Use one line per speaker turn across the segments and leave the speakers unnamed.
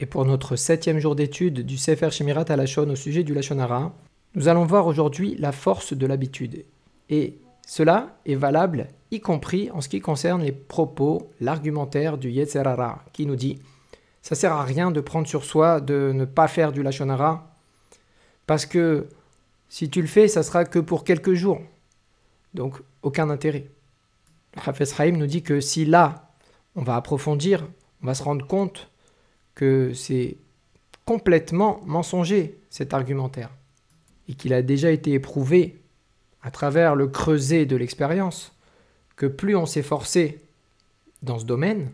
Et pour notre septième jour d'étude du Sefer Shemirat Alashon au sujet du Lachonara, nous allons voir aujourd'hui la force de l'habitude. Et cela est valable y compris en ce qui concerne les propos, l'argumentaire du Yetzerara, qui nous dit ça sert à rien de prendre sur soi de ne pas faire du Lachonara, parce que si tu le fais, ça sera que pour quelques jours. Donc, aucun intérêt. Hafez Haïm nous dit que si là, on va approfondir, on va se rendre compte que c'est complètement mensonger cet argumentaire et qu'il a déjà été éprouvé à travers le creuset de l'expérience que plus on s'efforçait dans ce domaine,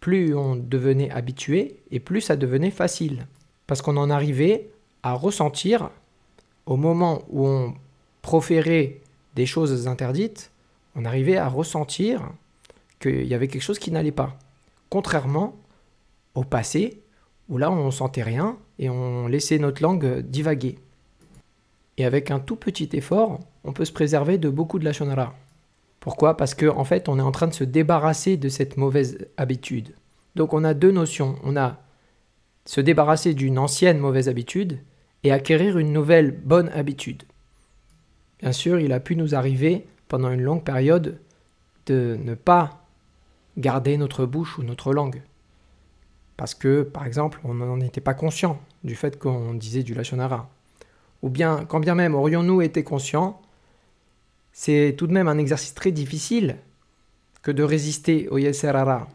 plus on devenait habitué et plus ça devenait facile. Parce qu'on en arrivait à ressentir, au moment où on proférait des choses interdites, on arrivait à ressentir qu'il y avait quelque chose qui n'allait pas. Contrairement au passé, où là on sentait rien et on laissait notre langue divaguer. Et avec un tout petit effort, on peut se préserver de beaucoup de la shonara. Pourquoi? Parce qu'en en fait, on est en train de se débarrasser de cette mauvaise habitude. Donc on a deux notions. On a se débarrasser d'une ancienne mauvaise habitude et acquérir une nouvelle bonne habitude. Bien sûr, il a pu nous arriver pendant une longue période de ne pas garder notre bouche ou notre langue. Parce que, par exemple, on n'en était pas conscient du fait qu'on disait du lachonara. Ou bien, quand bien même aurions-nous été conscients, c'est tout de même un exercice très difficile que de résister au Yeserara.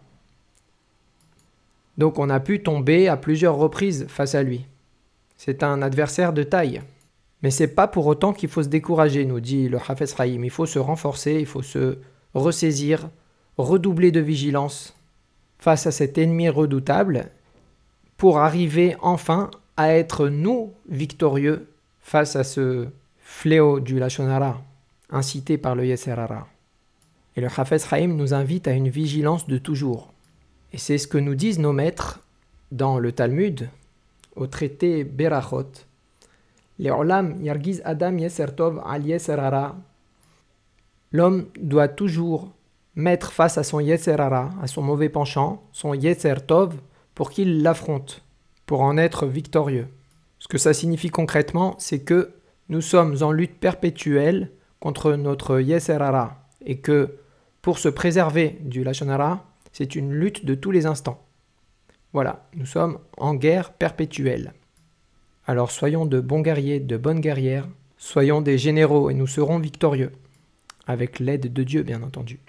Donc on a pu tomber à plusieurs reprises face à lui. C'est un adversaire de taille. Mais c'est pas pour autant qu'il faut se décourager, nous dit le Hafez Rahim. Il faut se renforcer, il faut se ressaisir, redoubler de vigilance face à cet ennemi redoutable pour arriver enfin à être nous victorieux face à ce fléau du Lachonara incité par le Yeserara. Et le Hafez Haïm nous invite à une vigilance de toujours. Et c'est ce que nous disent nos maîtres dans le Talmud, au traité Berachot. Adam. L'homme doit toujours mettre face à son Yeserara, à son mauvais penchant, son Yesertov, pour qu'il l'affronte, pour en être victorieux. Ce que ça signifie concrètement, c'est que nous sommes en lutte perpétuelle contre notre Yeserara et que pour se préserver du Lachonara, c'est une lutte de tous les instants. Voilà, nous sommes en guerre perpétuelle. Alors soyons de bons guerriers, de bonnes guerrières, soyons des généraux et nous serons victorieux, avec l'aide de Dieu bien entendu.